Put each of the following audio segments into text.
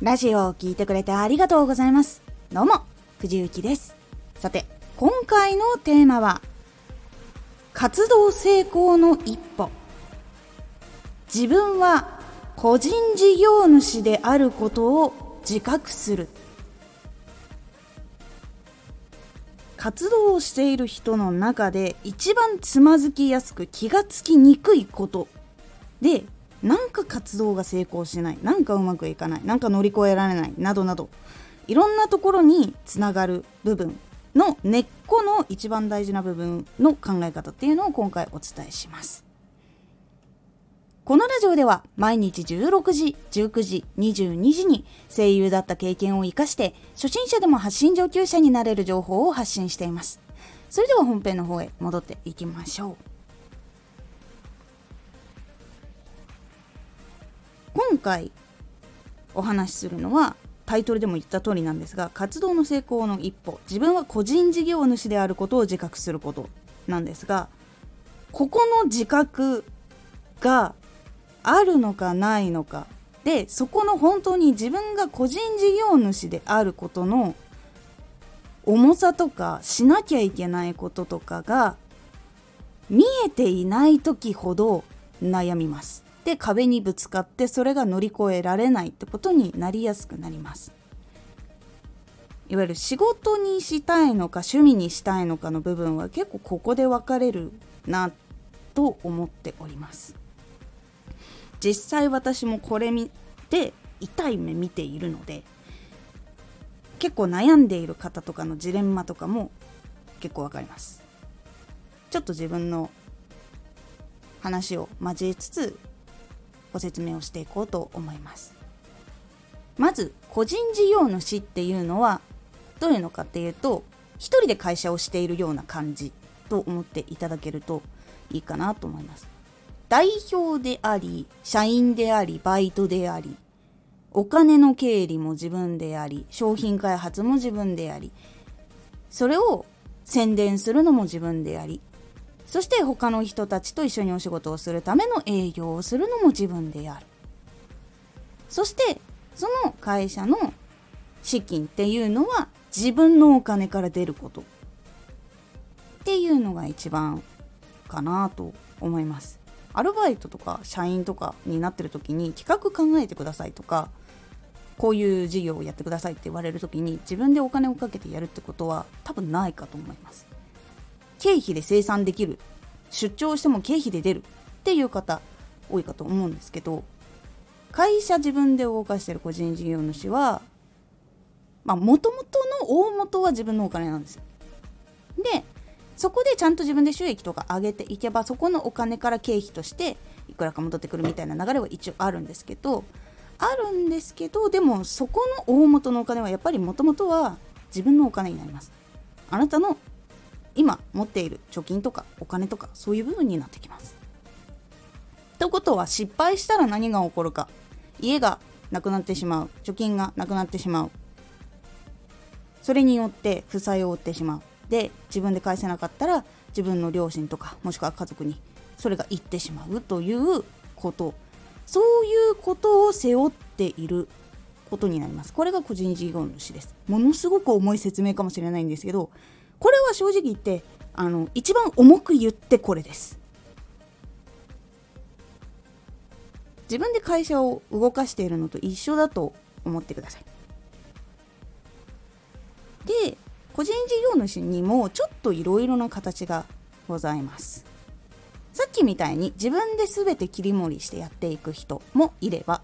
ラジオを聴いてくれてありがとうございます。どうも、藤幸です。さて、今回のテーマは、活動成功の一歩。自分は個人事業主であることを自覚する。活動をしている人の中で一番つまずきやすく気がつきにくいことでなんか活動が成功しないなんかうまくいかないなんか乗り越えられないなどなどいろんなところにつながる部分の根っこの一番大事な部分の考え方っていうのを今回お伝えしますこのラジオでは毎日16時、19時、22時に声優だった経験を活かして初心者でも発信上級者になれる情報を発信しています。それでは本編の方へ戻っていきましょう。今回お話しするのはタイトルでも言った通りなんですが活動の成功の一歩。自分は個人事業主であることを自覚することなんですがここの自覚があるのかないのか。でそこの本当に自分が個人事業主であることの重さとかしなきゃいけないこととかが見えていない時ほど悩みます。で壁にぶつかってそれが乗り越えられないってことになりやすくなります。いわゆる仕事にしたいのか趣味にしたいのかの部分は結構ここで分かれるなと思っております。実際私もこれ見て痛い目見ているので結構悩んでいる方とかのジレンマとかも結構わかります。ちょっと自分の話を交えつつご説明をしていこうと思います。まず個人事業主っていうのはどういうのかっていうと一人で会社をしているような感じと思っていただけるといいかなと思います。代表であり、社員であり、バイトであり、お金の経理も自分であり、商品開発も自分であり、それを宣伝するのも自分であり、そして他の人たちと一緒にお仕事をするための営業をするのも自分である。そしてその会社の資金っていうのは自分のお金から出ることっていうのが一番かなと思います。アルバイトとか社員とかになってる時に企画考えてくださいとかこういう事業をやってくださいって言われる時に自分でお金をかけてやるってことは多分ないかと思います経費で生産できる。出張しても経費で出るっていう方多いかと思うんですけど会社自分で動かしてる個人事業主はまあもともとの大元は自分のお金なんですよ。でそこでちゃんと自分で収益とか上げていけばそこのお金から経費としていくらか戻ってくるみたいな流れは一応あるんですけどあるんですけどでもそこの大元のお金はやっぱりもともとは自分のお金になります。あなたの今持っている貯金とかお金とかそういう部分になってきます。ということは失敗したら何が起こるか。家がなくなってしまう。貯金がなくなってしまう。それによって負債を負ってしまう。で自分で返せなかったら自分の両親とかもしくは家族にそれが行ってしまうということ。そういうことを背負っていることになります。これが個人事業主です。ものすごく重い説明かもしれないんですけどこれは正直言ってあの一番重く言ってこれです。自分で会社を動かしているのと一緒だと思ってください。で個人事業主にもちょっといろいろな形がございます。さっきみたいに自分で全て切り盛りしてやっていく人もいれば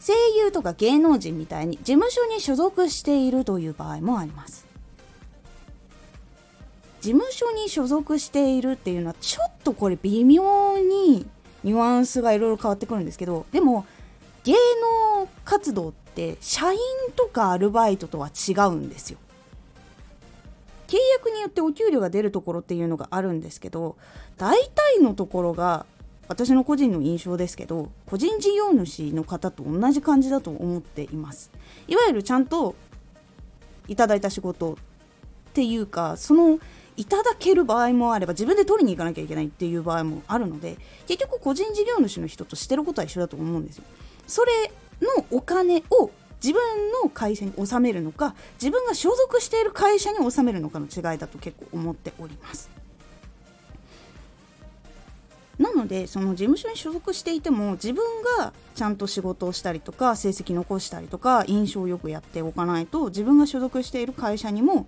声優とか芸能人みたいに事務所に所属しているという場合もあります。事務所に所属しているっていうのはちょっとこれ微妙にニュアンスがいろいろ変わってくるんですけどでも芸能活動って社員とかアルバイトとは違うんですよ。契約によってお給料が出るところっていうのがあるんですけど大体のところが私の個人の印象ですけど個人事業主の方と同じ感じだと思っています。いわゆるちゃんといただいた仕事っていうかそのいただける場合もあれば自分で取りに行かなきゃいけないっていう場合もあるので結局個人事業主の人としてることは一緒だと思うんですよ。それのお金を自分の会社に納めるのか自分が所属している会社に納めるのかの違いだと結構思っております。なのでその事務所に所属していても自分がちゃんと仕事をしたりとか成績残したりとか印象をよくやっておかないと自分が所属している会社にも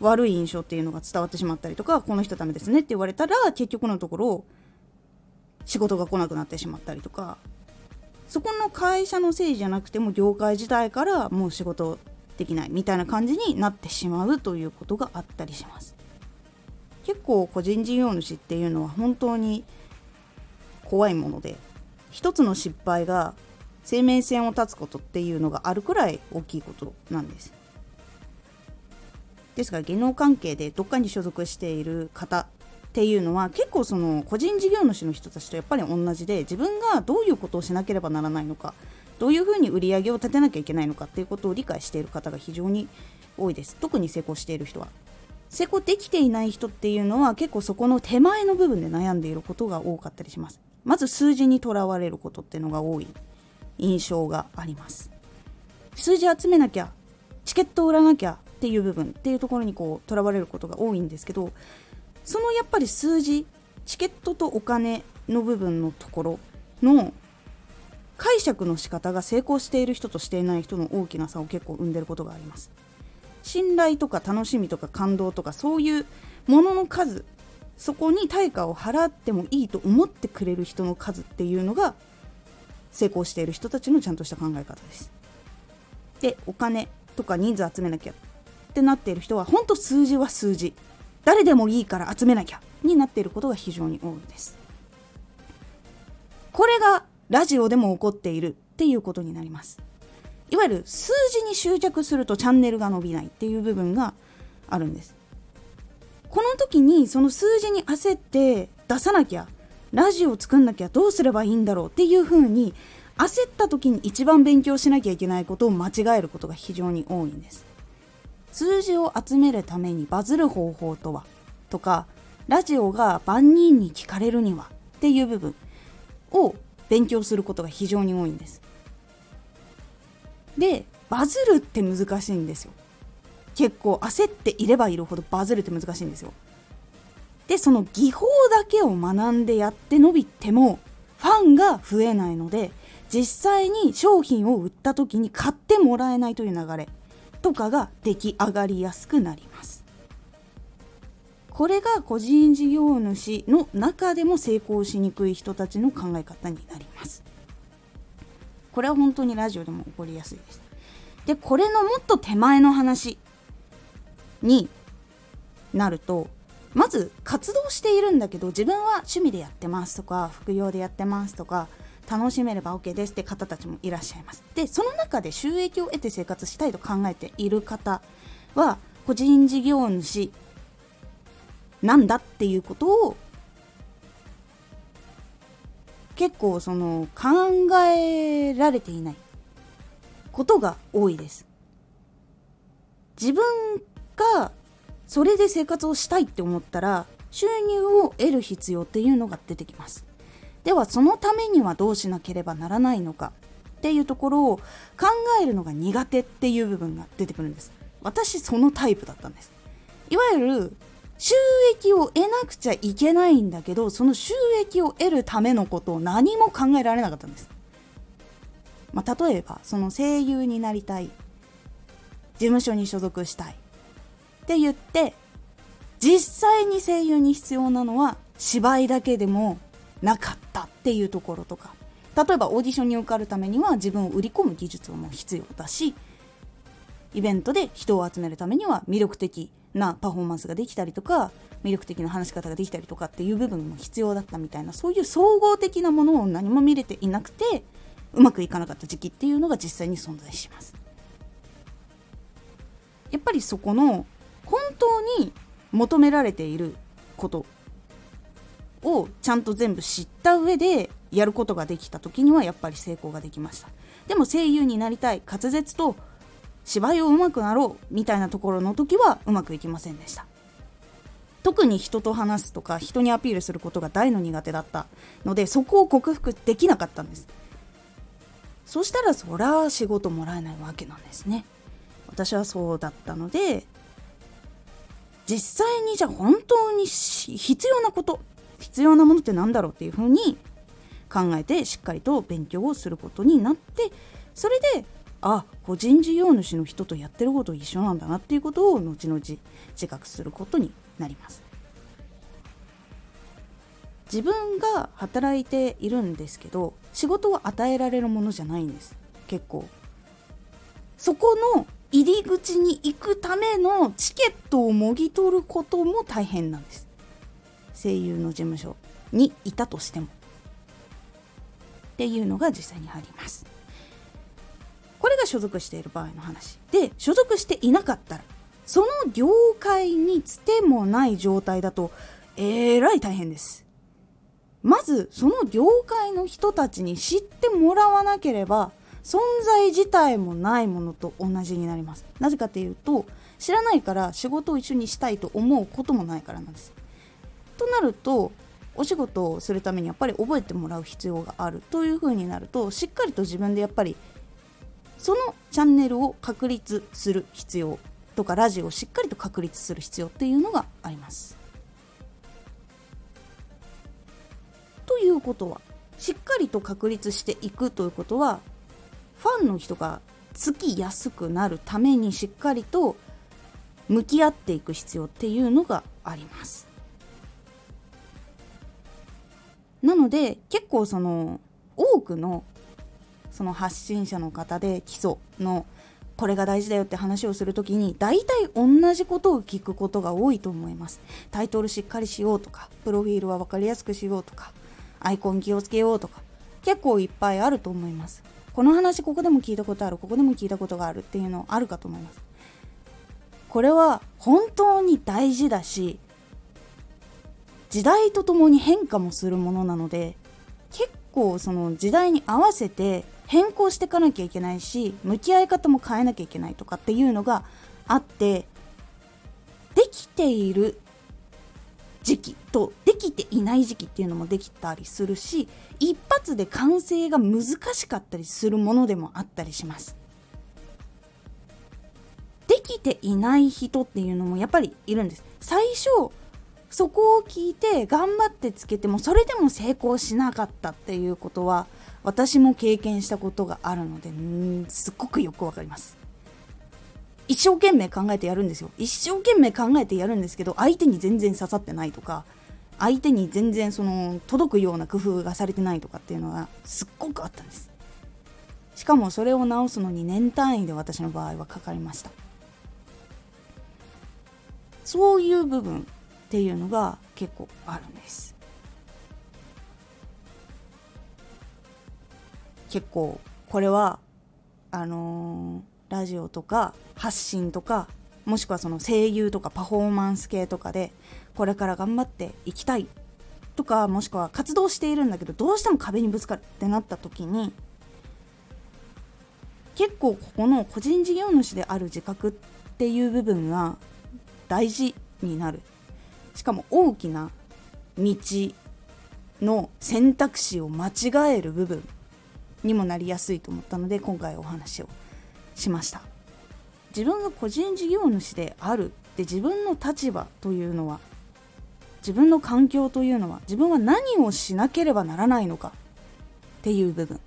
悪い印象っていうのが伝わってしまったりとかこの人ダメですねって言われたら結局のところ仕事が来なくなってしまったりとか。そこの会社のせいじゃなくても業界自体からもう仕事できないみたいな感じになってしまうということがあったりします。結構個人事業主っていうのは本当に怖いもので一つの失敗が生命線を断つことっていうのがあるくらい大きいことなんです。ですから芸能関係でどっかに所属している方っていうのは結構その個人事業主の人たちとやっぱり同じで自分がどういうことをしなければならないのかどういうふうに売り上げを立てなきゃいけないのかっていうことを理解している方が非常に多いです。特に成功している人は。成功できていない人っていうのは結構そこの手前の部分で悩んでいることが多かったりします。まず数字にとらわれることっていうのが多い。印象があります。数字集めなきゃチケットを売らなきゃっていう部分っていうところにこうとらわれることが多いんですけどそのやっぱり数字チケットとお金の部分のところの解釈の仕方が成功している人としていない人の大きな差を結構生んでることがあります。信頼とか楽しみとか感動とかそういうものの数そこに対価を払ってもいいと思ってくれる人の数っていうのが成功している人たちのちゃんとした考え方です。でお金とか人数集めなきゃってなっている人は本当数字は数字。誰でもいいから集めなきゃになっていることが非常に多いです。これがラジオでも起こっているっていうことになります。いわゆる数字に執着するとチャンネルが伸びないっていう部分があるんです。この時にその数字に焦って出さなきゃラジオを作んなきゃどうすればいいんだろうっていう風に焦った時に一番勉強しなきゃいけないことを間違えることが非常に多いんです。数字を集めるためにバズる方法とは？とかラジオが万人に聞かれるには？っていう部分を勉強することが非常に多いんです。でバズるって難しいんですよ。結構焦っていればいるほどバズるって難しいんですよ。でその技法だけを学んでやって伸びてもファンが増えないので実際に商品を売った時に買ってもらえないという流れ。とかが出来上がりやすくなります。これが個人事業主の中でも成功しにくい人たちの考え方になります。これは本当にラジオでも起こりやすいです。でこれのもっと手前の話になるとまず活動しているんだけど自分は趣味でやってますとか副業でやってますとか楽しめれば OK ですって方たちもいらっしゃいます。でその中で収益を得て生活したいと考えている方は個人事業主なんだっていうことを結構その考えられていないことが多いです。自分がそれで生活をしたいって思ったら収入を得る必要っていうのが出てきます。ではそのためにはどうしなければならないのか？っていうところを考えるのが苦手っていう部分が出てくるんです。私そのタイプだったんです。いわゆる収益を得なくちゃいけないんだけどその収益を得るためのことを何も考えられなかったんです、まあ、例えばその声優になりたい。事務所に所属したい。って言って実際に声優に必要なのは芝居だけでもなかったっていうところとか。例えばオーディションに受かるためには自分を売り込む技術も必要だしイベントで人を集めるためには魅力的なパフォーマンスができたりとか魅力的な話し方ができたりとかっていう部分も必要だったみたいなそういう総合的なものを何も見れていなくてうまくいかなかった時期っていうのが実際に存在します。やっぱりそこの本当に求められていることをちゃんと全部知った上でやることができた時にはやっぱり成功ができましたでも声優になりたい滑舌と芝居をうまくなろうみたいなところの時はうまくいきませんでした。特に人と話すとか人にアピールすることが大の苦手だったのでそこを克服できなかったんです。そしたらそら仕事もらえないわけなんですね。私はそうだったので実際にじゃあ本当に必要なこと必要なものって何だろうっていうふうに考えてしっかりと勉強をすることになってそれであ個人事業主の人とやってること一緒なんだなっていうことを後々自覚することになります。自分が働いているんですけど仕事は与えられるものじゃないんです。結構。そこの入り口に行くためのチケットをもぎ取ることも大変なんです。声優の事務所にいたとしても。っていうのが実際にあります。これが所属している場合の話で所属していなかったらその業界につてもない状態だとえらい大変です。まずその業界の人たちに知ってもらわなければ存在自体もないものと同じになります。なぜかっていうと知らないから仕事を一緒にしたいと思うこともないからなんです。となるとお仕事をするためにやっぱり覚えてもらう必要があるというふうになるとしっかりと自分でやっぱりそのチャンネルを確立する必要とかラジオをしっかりと確立する必要っていうのがあります。ということはしっかりと確立していくということはファンの人がつきやすくなるためにしっかりと向き合っていく必要っていうのがあります。なので結構その多くのその発信者の方で基礎のこれが大事だよって話をする時に大体同じことを聞くことが多いと思います。タイトルしっかりしようとかプロフィールは分かりやすくしようとかアイコン気をつけようとか結構いっぱいあると思います。この話ここでも聞いたことあるここでも聞いたことがあるっていうのあるかと思います。これは本当に大事だし時代とともに変化もするものなので結構その時代に合わせて変更していかなきゃいけないし向き合い方も変えなきゃいけないとかっていうのがあってできている時期とできていない時期っていうのもできたりするし一発で完成が難しかったりするものでもあったりします。できていない人っていうのもやっぱりいるんです。最初そこを聞いて頑張ってつけてもそれでも成功しなかったっていうことは私も経験したことがあるのですっごくよくわかります。一生懸命考えてやるんですよ。一生懸命考えてやるんですけど相手に全然刺さってないとか相手に全然その届くような工夫がされてないとかっていうのがすっごくあったんです。しかもそれを直すのに年単位で私の場合はかかりました。そういう部分っていうのが結構あるんです。結構これはあのーラジオとか発信とかもしくはその声優とかパフォーマンス系とかでこれから頑張っていきたいとかもしくは活動しているんだけどどうしても壁にぶつかるってなった時に結構ここの個人事業主である自覚っていう部分が大事になる。しかも大きな道の選択肢を間違える部分にもなりやすいと思ったので今回お話をしました。自分が個人事業主であるって自分の立場というのは自分の環境というのは自分は何をしなければならないのかっていう部分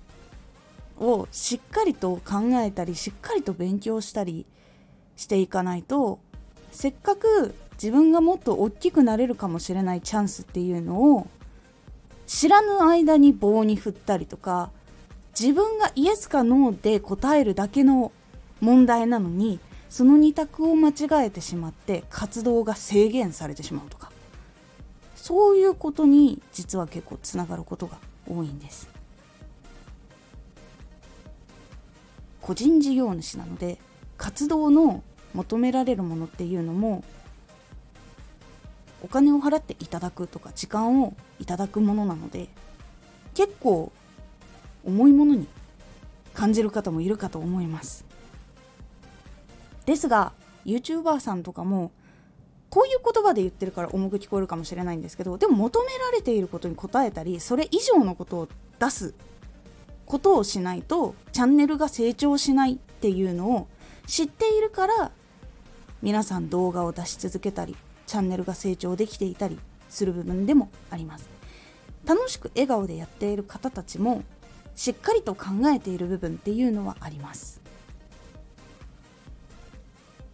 をしっかりと考えたりしっかりと勉強したりしていかないとせっかく自分がもっと大きくなれるかもしれないチャンスっていうのを知らぬ間に棒に振ったりとか自分がイエスかノーで答えるだけの問題なのにその2択を間違えてしまって活動が制限されてしまうとか。そういうことに実は結構つながることが多いんです。個人事業主なので活動の求められるものっていうのもお金を払っていただくとか時間をいただくものなので結構重いものに感じる方もいるかと思います。ですが YouTuber さんとかもこういう言葉で言ってるから重く聞こえるかもしれないんですけどでも求められていることに応えたりそれ以上のことを出すことをしないとチャンネルが成長しないっていうのを知っているから皆さん動画を出し続けたりチャンネルが成長できていたりする部分でもあります。楽しく笑顔でやっている方たちもしっかりと考えている部分っていうのはあります。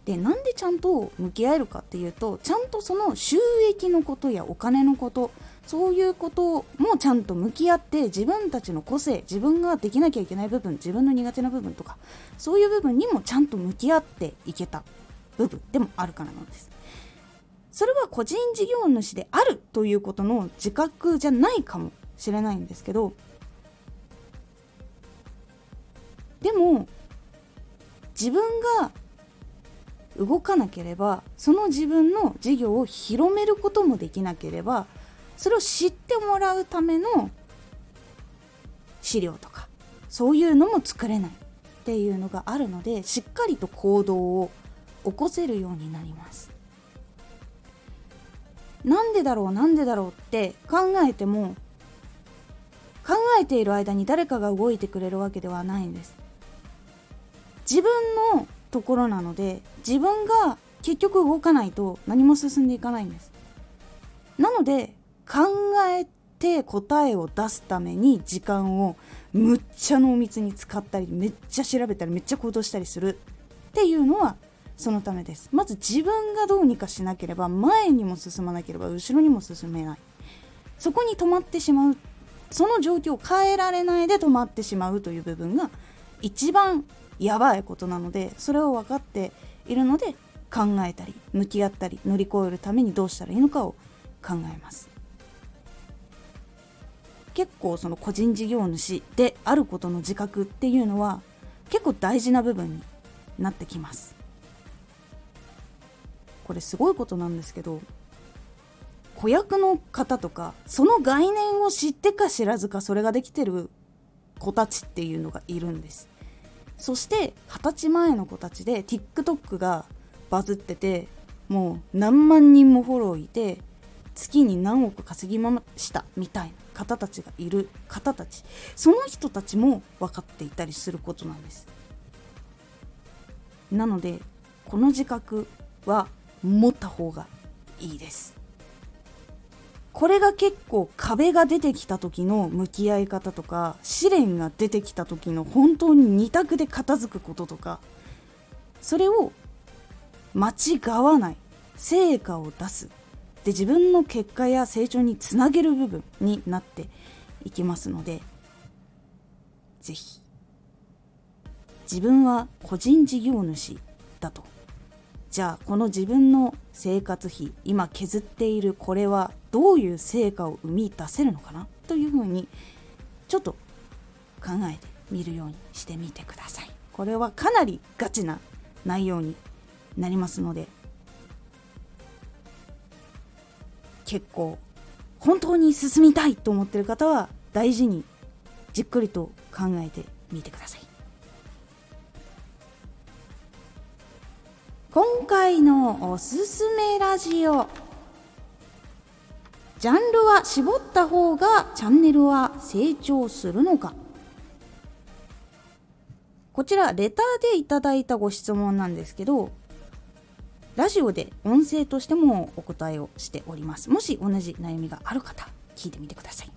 でなんでちゃんと向き合えるかっていうとちゃんとその収益のことやお金のことそういうこともちゃんと向き合って自分たちの個性自分ができなきゃいけない部分自分の苦手な部分とかそういう部分にもちゃんと向き合っていけた部分でもあるからなんです。それは個人事業主であるということの自覚じゃないかもしれないんですけどでも自分が動かなければその自分の事業を広めることもできなければそれを知ってもらうための資料とかそういうのも作れないっていうのがあるのでしっかりと行動を起こせるようになります。なんでだろうなんでだろうって考えても考えている間に誰かが動いてくれるわけではないんです。自分のところなので自分が結局動かないと何も進んでいかないんです。なので考えて答えを出すために時間をむっちゃ濃密に使ったりめっちゃ調べたりめっちゃ行動したりするっていうのはそのためです。まず自分がどうにかしなければ前にも進まなければ後ろにも進めない。そこに止まってしまう。その状況を変えられないで止まってしまうという部分が一番やばいことなのでそれを分かっているので考えたり向き合ったり乗り越えるためにどうしたらいいのかを考えます。結構その個人事業主であることの自覚っていうのは結構大事な部分になってきます。これすごいことなんですけど子役の方とかその概念を知ってか知らずかそれができてる子たちっていうのがいるんです。そして二十歳前の子たちで TikTok がバズっててもう何万人もフォローいて月に何億稼ぎましたみたいな方たちがいる方たち。その人たちも分かっていたりすることなんです。なのでこの自覚は持った方がいいです。これが結構壁が出てきた時の向き合い方とか試練が出てきた時の本当に二択で片付くこととかそれを間違わない成果を出す。で自分の結果や成長につなげる部分になっていきますので是非自分は個人事業主だと。じゃあこの自分の生活費今削っているこれはどういう成果を生み出せるのかな？というふうにちょっと考えてみるようにしてみてください。これはかなりガチな内容になりますので結構本当に進みたいと思ってる方は大事にじっくりと考えてみてください。今回のおすすめラジオ。ジャンルは絞った方がチャンネルは成長するのか。こちらレターでいただいたご質問なんですけどラジオで音声としてもお答えをしております。もし同じ悩みがある方聞いてみてください。